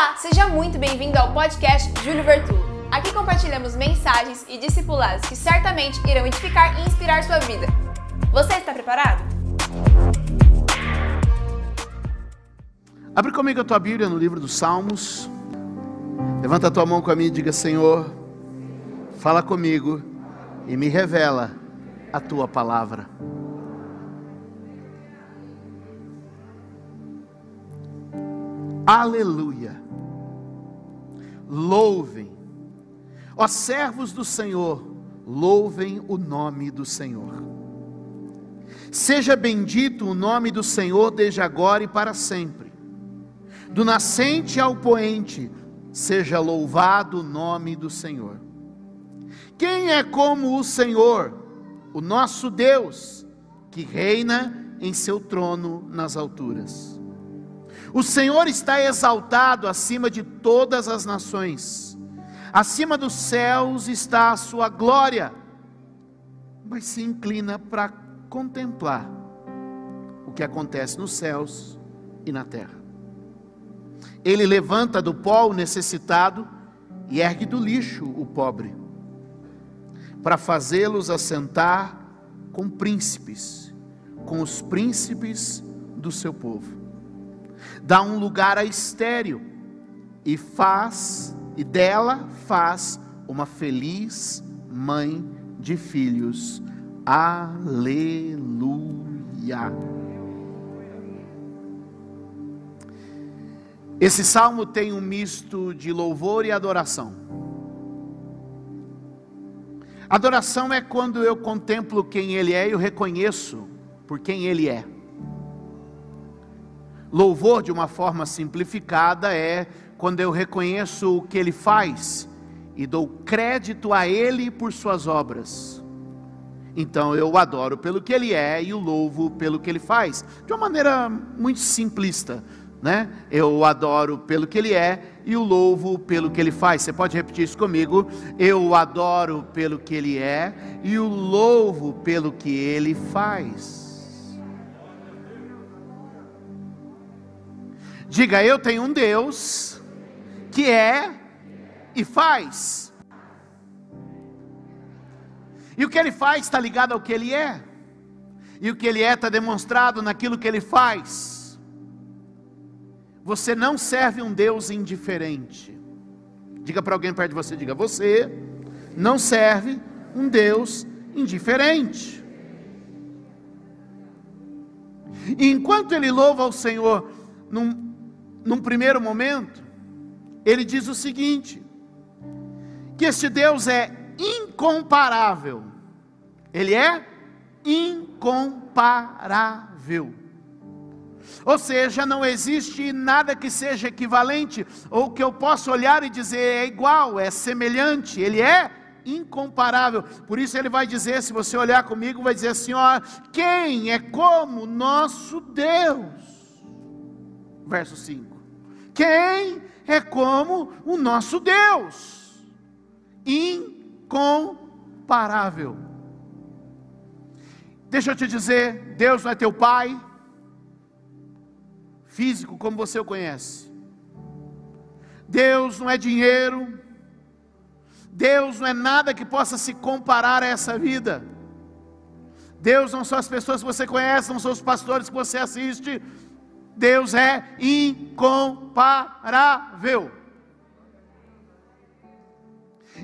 Olá, seja muito bem-vindo ao podcast Júlio Vertulo. Aqui compartilhamos mensagens e discipulados que certamente irão edificar e inspirar sua vida. Você está preparado? Abre comigo a tua Bíblia no livro dos Salmos. Levanta a tua mão com a minha e diga: Senhor, fala comigo e me revela a tua palavra. Aleluia. Louvem, ó servos do Senhor, louvem o nome do Senhor. Seja bendito o nome do Senhor desde agora e para sempre. Do nascente ao poente, seja louvado o nome do Senhor. Quem é como o Senhor, o nosso Deus, que reina em seu trono nas alturas? O Senhor está exaltado acima de todas as nações, acima dos céus está a sua glória, mas se inclina para contemplar o que acontece nos céus e na terra. Ele levanta do pó o necessitado e ergue do lixo o pobre, para fazê-los assentar com príncipes, com os príncipes do seu povo dá um lugar a estéreo e faz e dela faz uma feliz mãe de filhos. Aleluia. Esse salmo tem um misto de louvor e adoração. Adoração é quando eu contemplo quem Ele é e eu reconheço por quem Ele é. Louvor, de uma forma simplificada, é quando eu reconheço o que Ele faz e dou crédito a Ele por Suas obras. Então eu o adoro pelo que Ele é e o louvo pelo que Ele faz, de uma maneira muito simplista. Né? Eu o adoro pelo que Ele é e o louvo pelo que Ele faz. Você pode repetir isso comigo? Eu o adoro pelo que Ele é e o louvo pelo que Ele faz. Diga, eu tenho um Deus que é e faz. E o que ele faz está ligado ao que ele é. E o que ele é está demonstrado naquilo que ele faz. Você não serve um Deus indiferente. Diga para alguém perto de você, diga, você não serve um Deus indiferente. E enquanto ele louva ao Senhor num num primeiro momento, ele diz o seguinte: que este Deus é incomparável. Ele é incomparável. Ou seja, não existe nada que seja equivalente ou que eu possa olhar e dizer é igual, é semelhante. Ele é incomparável. Por isso ele vai dizer, se você olhar comigo, vai dizer assim, ó, quem é como nosso Deus? Verso 5. Quem é como o nosso Deus? Incomparável. Deixa eu te dizer, Deus não é teu pai físico como você o conhece. Deus não é dinheiro. Deus não é nada que possa se comparar a essa vida. Deus não são as pessoas que você conhece, não são os pastores que você assiste, Deus é incomparável.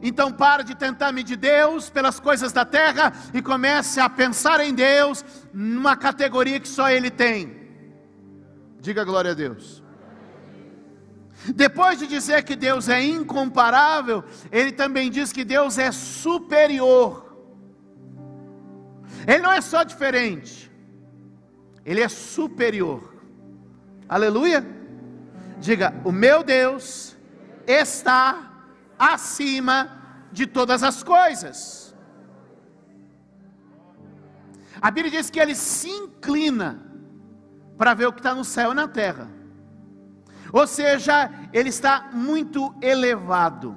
Então pare de tentar medir Deus pelas coisas da terra e comece a pensar em Deus numa categoria que só Ele tem. Diga glória a Deus. Depois de dizer que Deus é incomparável, ele também diz que Deus é superior. Ele não é só diferente, ele é superior. Aleluia. Diga: O meu Deus está acima de todas as coisas. A Bíblia diz que ele se inclina para ver o que está no céu e na terra. Ou seja, ele está muito elevado.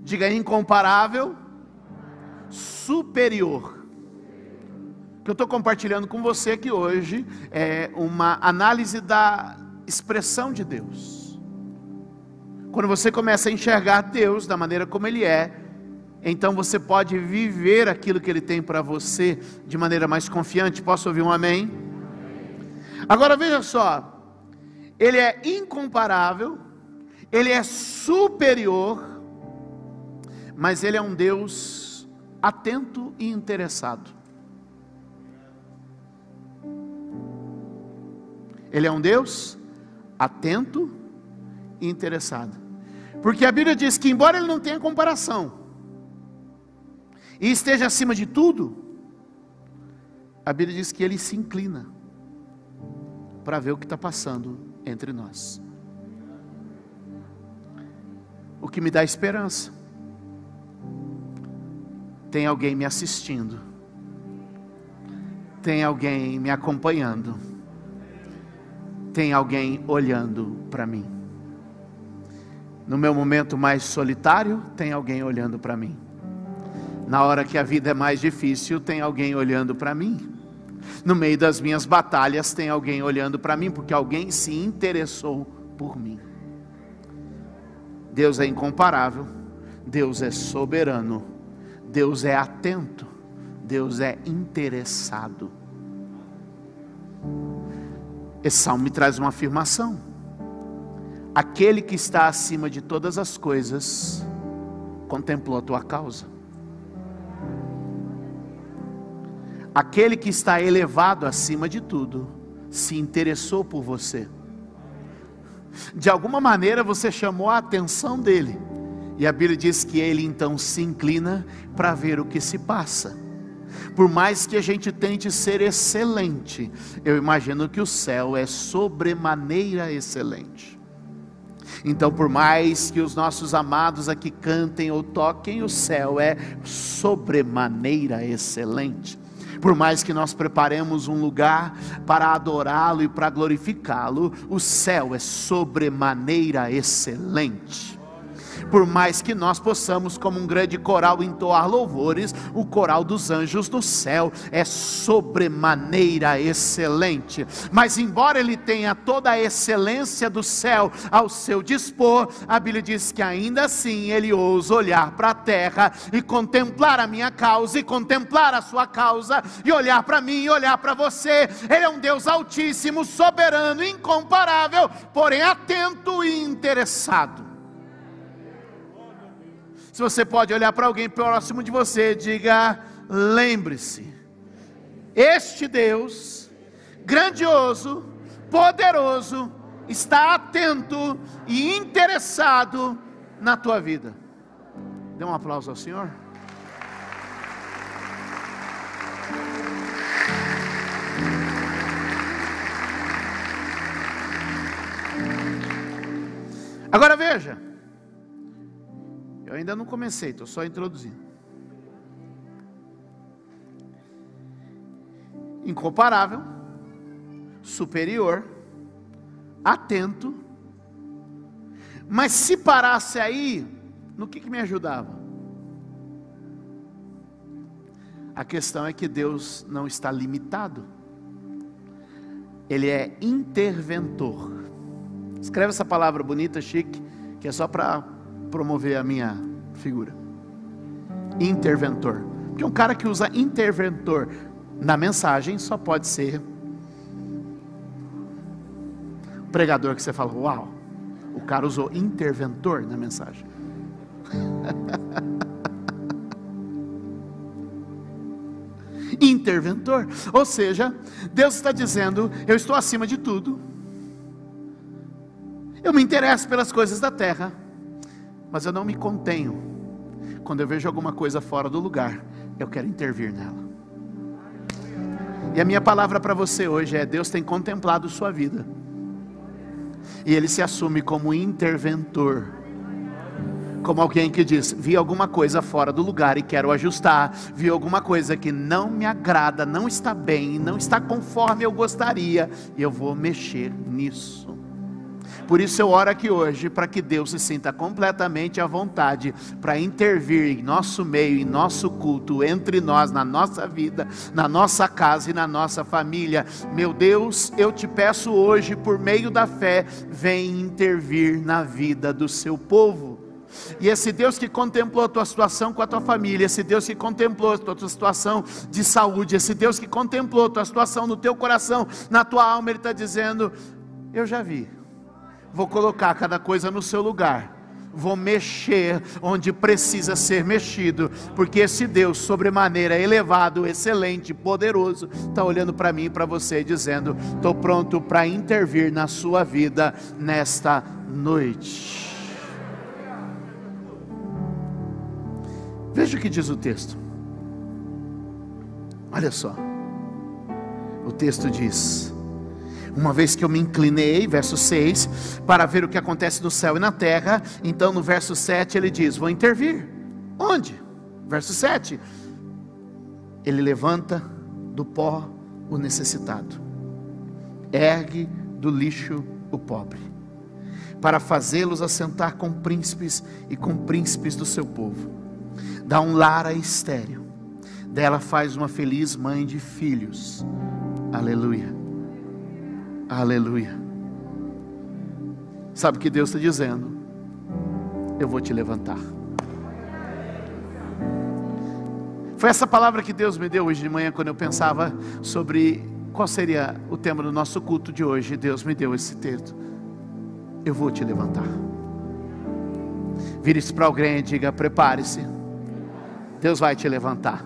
Diga incomparável, superior que eu estou compartilhando com você aqui hoje é uma análise da expressão de Deus. Quando você começa a enxergar Deus da maneira como Ele é, então você pode viver aquilo que Ele tem para você de maneira mais confiante. Posso ouvir um amém? Agora veja só, Ele é incomparável, Ele é superior, mas Ele é um Deus atento e interessado. Ele é um Deus atento e interessado. Porque a Bíblia diz que, embora ele não tenha comparação, e esteja acima de tudo, a Bíblia diz que ele se inclina para ver o que está passando entre nós. O que me dá esperança. Tem alguém me assistindo, tem alguém me acompanhando tem alguém olhando para mim. No meu momento mais solitário, tem alguém olhando para mim. Na hora que a vida é mais difícil, tem alguém olhando para mim. No meio das minhas batalhas, tem alguém olhando para mim, porque alguém se interessou por mim. Deus é incomparável, Deus é soberano, Deus é atento, Deus é interessado. Esse salmo me traz uma afirmação. Aquele que está acima de todas as coisas contemplou a tua causa. Aquele que está elevado acima de tudo se interessou por você. De alguma maneira você chamou a atenção dele. E a Bíblia diz que ele então se inclina para ver o que se passa. Por mais que a gente tente ser excelente, eu imagino que o céu é sobremaneira excelente. Então, por mais que os nossos amados aqui cantem ou toquem, o céu é sobremaneira excelente. Por mais que nós preparemos um lugar para adorá-lo e para glorificá-lo, o céu é sobremaneira excelente por mais que nós possamos, como um grande coral, entoar louvores, o coral dos anjos no céu é sobremaneira excelente. Mas, embora ele tenha toda a excelência do céu ao seu dispor, a Bíblia diz que ainda assim ele ousa olhar para a terra e contemplar a minha causa, e contemplar a sua causa, e olhar para mim e olhar para você. Ele é um Deus altíssimo, soberano, incomparável, porém atento e interessado. Se você pode olhar para alguém próximo de você, diga: lembre-se, este Deus, grandioso, poderoso, está atento e interessado na tua vida. Dê um aplauso ao Senhor. Agora veja, eu ainda não comecei, estou só introduzindo. Incomparável, superior, atento, mas se parasse aí, no que, que me ajudava? A questão é que Deus não está limitado, Ele é interventor. Escreve essa palavra bonita, chique, que é só para promover a minha figura. Interventor. Porque um cara que usa interventor na mensagem só pode ser pregador que você fala, uau, o cara usou interventor na mensagem. interventor, ou seja, Deus está dizendo: eu estou acima de tudo, eu me interesso pelas coisas da terra mas eu não me contenho. Quando eu vejo alguma coisa fora do lugar, eu quero intervir nela. E a minha palavra para você hoje é: Deus tem contemplado sua vida, e Ele se assume como interventor, como alguém que diz: vi alguma coisa fora do lugar e quero ajustar, vi alguma coisa que não me agrada, não está bem, não está conforme eu gostaria, e eu vou mexer nisso. Por isso eu oro aqui hoje para que Deus se sinta completamente à vontade para intervir em nosso meio, em nosso culto, entre nós, na nossa vida, na nossa casa e na nossa família. Meu Deus, eu te peço hoje, por meio da fé, vem intervir na vida do seu povo. E esse Deus que contemplou a tua situação com a tua família, esse Deus que contemplou a tua situação de saúde, esse Deus que contemplou a tua situação no teu coração, na tua alma, Ele está dizendo: Eu já vi, vou colocar cada coisa no seu lugar. Vou mexer onde precisa ser mexido, porque esse Deus, sobremaneira elevado, excelente, poderoso, está olhando para mim e para você, dizendo: Estou pronto para intervir na sua vida nesta noite. Veja o que diz o texto. Olha só. O texto diz: Uma vez que eu me inclinei, verso 6, para ver o que acontece no céu e na terra, então no verso 7 ele diz: Vou intervir. Onde? Verso 7. Ele levanta do pó o necessitado, ergue do lixo o pobre, para fazê-los assentar com príncipes e com príncipes do seu povo dá um lar a estéreo, dela faz uma feliz mãe de filhos. Aleluia, aleluia. Sabe o que Deus está dizendo? Eu vou te levantar. Foi essa palavra que Deus me deu hoje de manhã, quando eu pensava sobre qual seria o tema do nosso culto de hoje. Deus me deu esse texto. Eu vou te levantar. Vire-se para alguém e diga: prepare-se Deus vai te levantar.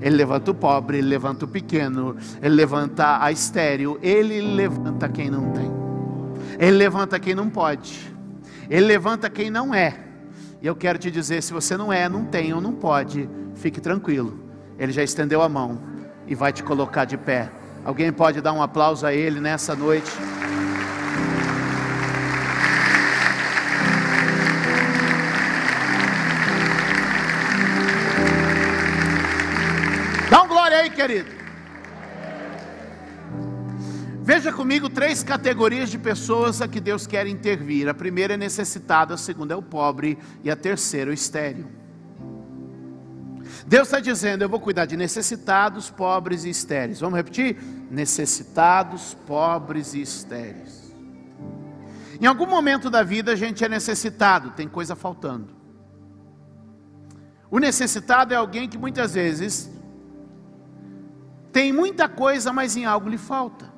Ele levanta o pobre, ele levanta o pequeno, ele levanta a estéreo, ele levanta quem não tem. Ele levanta quem não pode. Ele levanta quem não é. E eu quero te dizer, se você não é, não tem ou não pode, fique tranquilo. Ele já estendeu a mão e vai te colocar de pé. Alguém pode dar um aplauso a ele nessa noite? Querido. Veja comigo três categorias de pessoas a que Deus quer intervir. A primeira é necessitada, a segunda é o pobre e a terceira é o estéreo. Deus está dizendo: Eu vou cuidar de necessitados, pobres e estéreis. Vamos repetir? Necessitados, pobres e estéreis. Em algum momento da vida a gente é necessitado, tem coisa faltando. O necessitado é alguém que muitas vezes tem muita coisa, mas em algo lhe falta.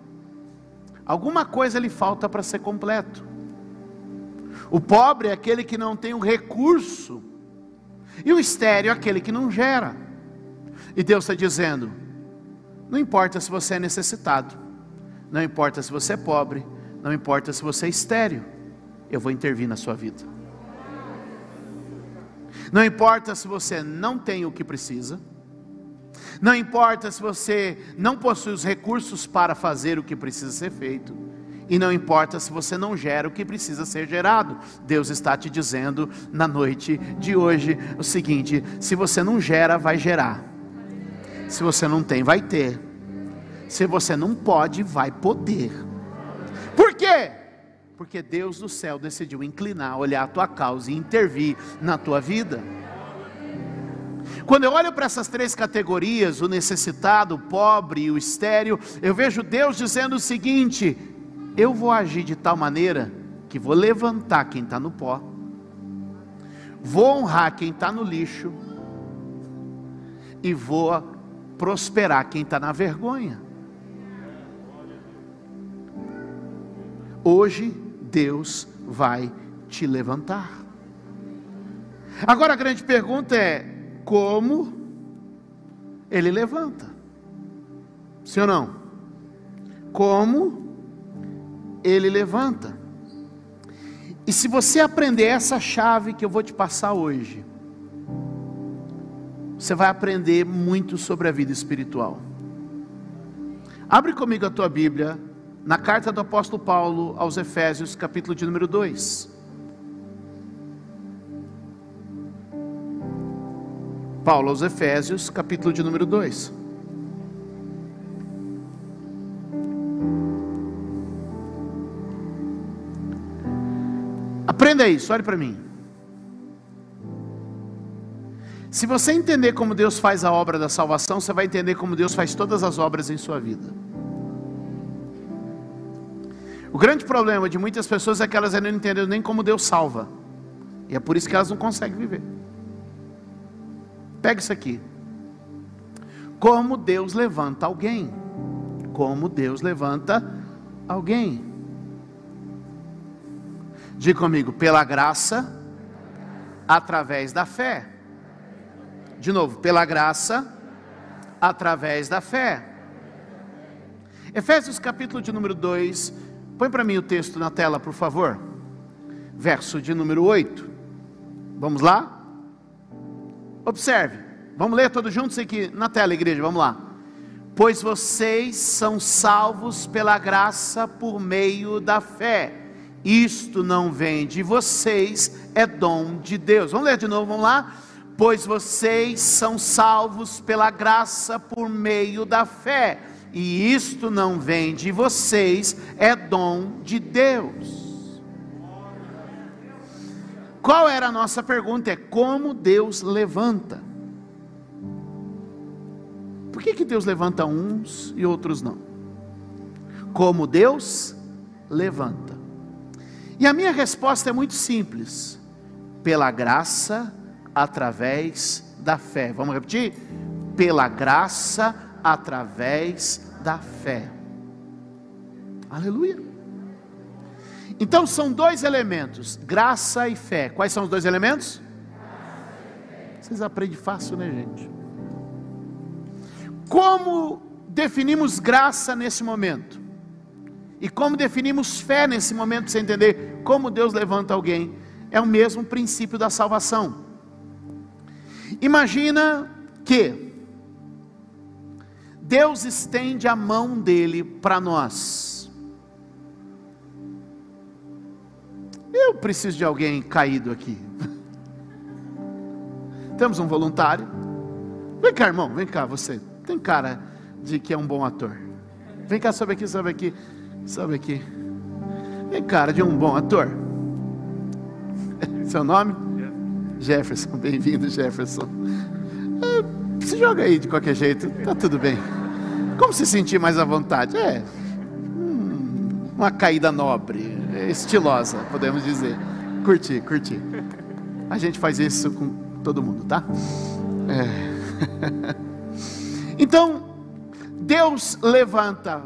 Alguma coisa lhe falta para ser completo. O pobre é aquele que não tem o recurso, e o estéreo é aquele que não gera. E Deus está dizendo: não importa se você é necessitado, não importa se você é pobre, não importa se você é estéreo, eu vou intervir na sua vida. Não importa se você não tem o que precisa, não importa se você não possui os recursos para fazer o que precisa ser feito. E não importa se você não gera o que precisa ser gerado. Deus está te dizendo na noite de hoje o seguinte: se você não gera, vai gerar. Se você não tem, vai ter. Se você não pode, vai poder. Por quê? Porque Deus do céu decidiu inclinar, olhar a tua causa e intervir na tua vida. Quando eu olho para essas três categorias, o necessitado, o pobre e o estéreo, eu vejo Deus dizendo o seguinte: eu vou agir de tal maneira que vou levantar quem está no pó, vou honrar quem está no lixo, e vou prosperar quem está na vergonha. Hoje Deus vai te levantar. Agora a grande pergunta é: como ele levanta. Sim ou não? Como ele levanta. E se você aprender essa chave que eu vou te passar hoje, você vai aprender muito sobre a vida espiritual. Abre comigo a tua Bíblia na carta do apóstolo Paulo aos Efésios, capítulo de número 2. Paulo aos Efésios, capítulo de número 2. Aprenda isso, olhe para mim. Se você entender como Deus faz a obra da salvação, você vai entender como Deus faz todas as obras em sua vida. O grande problema de muitas pessoas é que elas ainda não entenderam nem como Deus salva. E é por isso que elas não conseguem viver. Pega isso aqui. Como Deus levanta alguém. Como Deus levanta alguém. Diga comigo, pela graça, através da fé. De novo, pela graça, através da fé. Efésios capítulo de número 2, põe para mim o texto na tela, por favor. Verso de número 8. Vamos lá? Observe. Vamos ler todos juntos aqui na tela, igreja. Vamos lá. Pois vocês são salvos pela graça por meio da fé. Isto não vem de vocês, é dom de Deus. Vamos ler de novo, vamos lá pois vocês são salvos pela graça por meio da fé, e isto não vem de vocês, é dom de Deus. Qual era a nossa pergunta? É como Deus levanta. Por que, que Deus levanta uns e outros não? Como Deus levanta. E a minha resposta é muito simples: pela graça através da fé. Vamos repetir? Pela graça através da fé. Aleluia. Então são dois elementos, graça e fé. Quais são os dois elementos? Vocês aprendem fácil, né, gente? Como definimos graça nesse momento? E como definimos fé nesse momento, você entender como Deus levanta alguém? É o mesmo princípio da salvação. Imagina que Deus estende a mão dele para nós. Eu preciso de alguém caído aqui. Temos um voluntário. Vem cá, irmão, vem cá, você. Tem cara de que é um bom ator. Vem cá, sobe aqui, sobe aqui, sobe aqui. Tem cara de um bom ator. Seu nome? Jefferson, bem-vindo, Jefferson. É, se joga aí de qualquer jeito, tá tudo bem. Como se sentir mais à vontade? É hum, uma caída nobre, estilosa, podemos dizer. Curti, curti. A gente faz isso com todo mundo, tá? É. Então, Deus levanta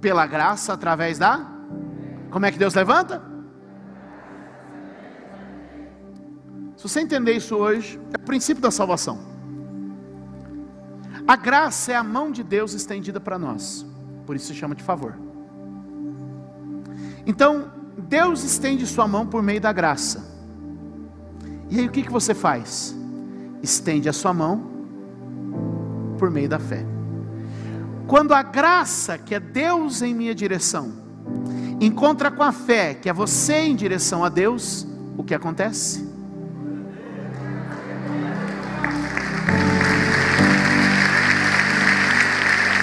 pela graça através da. Como é que Deus levanta? Se você entender isso hoje, é o princípio da salvação. A graça é a mão de Deus estendida para nós, por isso se chama de favor. Então, Deus estende sua mão por meio da graça. E aí o que, que você faz? Estende a sua mão por meio da fé. Quando a graça, que é Deus em minha direção, encontra com a fé, que é você em direção a Deus, o que acontece?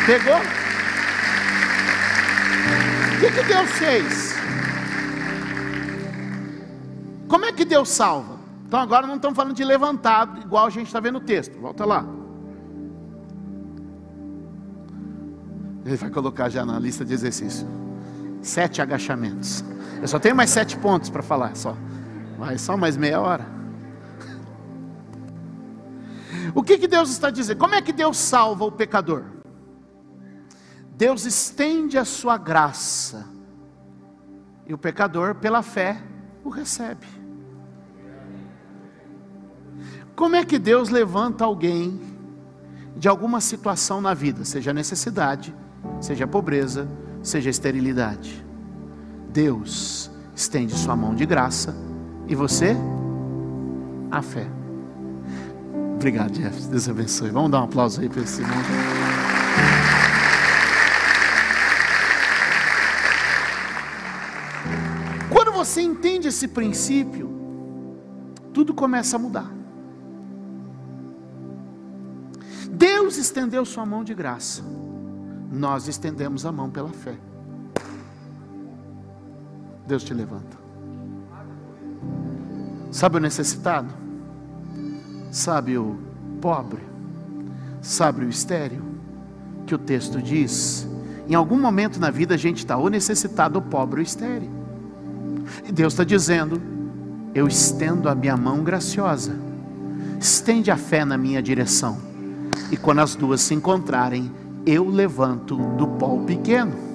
Pegou? Que, que Deus fez? Como é que Deus salva? Então agora não estamos falando de levantado, igual a gente está vendo o texto. Volta lá. Ele vai colocar já na lista de exercício. Sete agachamentos. Eu só tenho mais sete pontos para falar, só. Vai só mais meia hora. O que, que Deus está dizendo? Como é que Deus salva o pecador? Deus estende a sua graça, e o pecador, pela fé, o recebe. Como é que Deus levanta alguém de alguma situação na vida, seja necessidade, seja pobreza, seja esterilidade? Deus estende sua mão de graça e você a fé. Obrigado, Jeff. Deus abençoe. Vamos dar um aplauso aí para esse irmão. Você entende esse princípio, tudo começa a mudar. Deus estendeu sua mão de graça, nós estendemos a mão pela fé. Deus te levanta. Sabe o necessitado? Sabe o pobre? Sabe o estéreo? Que o texto diz. Em algum momento na vida a gente está ou necessitado, ou pobre, ou estéreo. E Deus está dizendo: Eu estendo a minha mão graciosa, estende a fé na minha direção, e quando as duas se encontrarem, eu levanto do pó pequeno,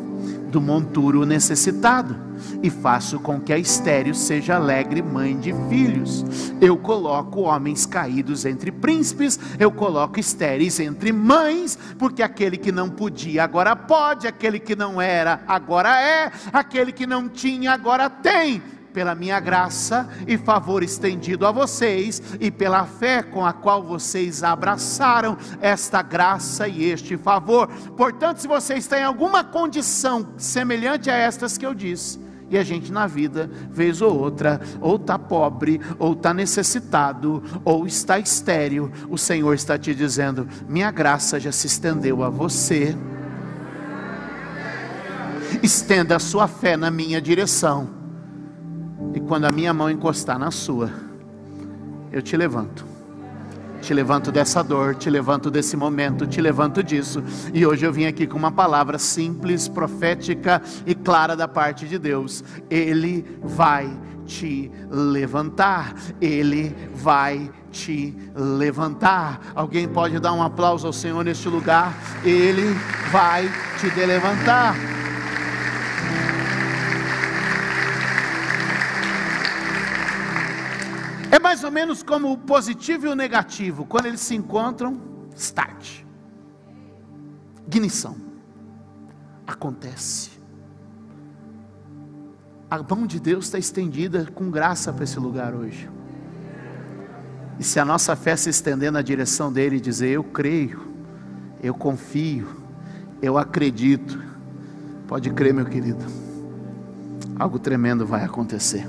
do monturo necessitado e faço com que a estéreo seja alegre mãe de filhos. Eu coloco homens caídos entre príncipes, eu coloco estéreis entre mães, porque aquele que não podia agora pode, aquele que não era agora é, aquele que não tinha agora tem pela minha graça e favor estendido a vocês e pela fé com a qual vocês abraçaram esta graça e este favor. Portanto, se vocês têm alguma condição semelhante a estas que eu disse, e a gente na vida, vez ou outra, ou está pobre, ou está necessitado, ou está estéril, o Senhor está te dizendo: minha graça já se estendeu a você. Estenda a sua fé na minha direção, e quando a minha mão encostar na sua, eu te levanto te levanto dessa dor, te levanto desse momento, te levanto disso. E hoje eu vim aqui com uma palavra simples, profética e clara da parte de Deus. Ele vai te levantar, Ele vai te levantar. Alguém pode dar um aplauso ao Senhor neste lugar? Ele vai te levantar. É mais ou menos como o positivo e o negativo, quando eles se encontram, start. Ignição. Acontece. A mão de Deus está estendida com graça para esse lugar hoje. E se a nossa fé se estender na direção dele e dizer: Eu creio, eu confio, eu acredito, pode crer, meu querido, algo tremendo vai acontecer.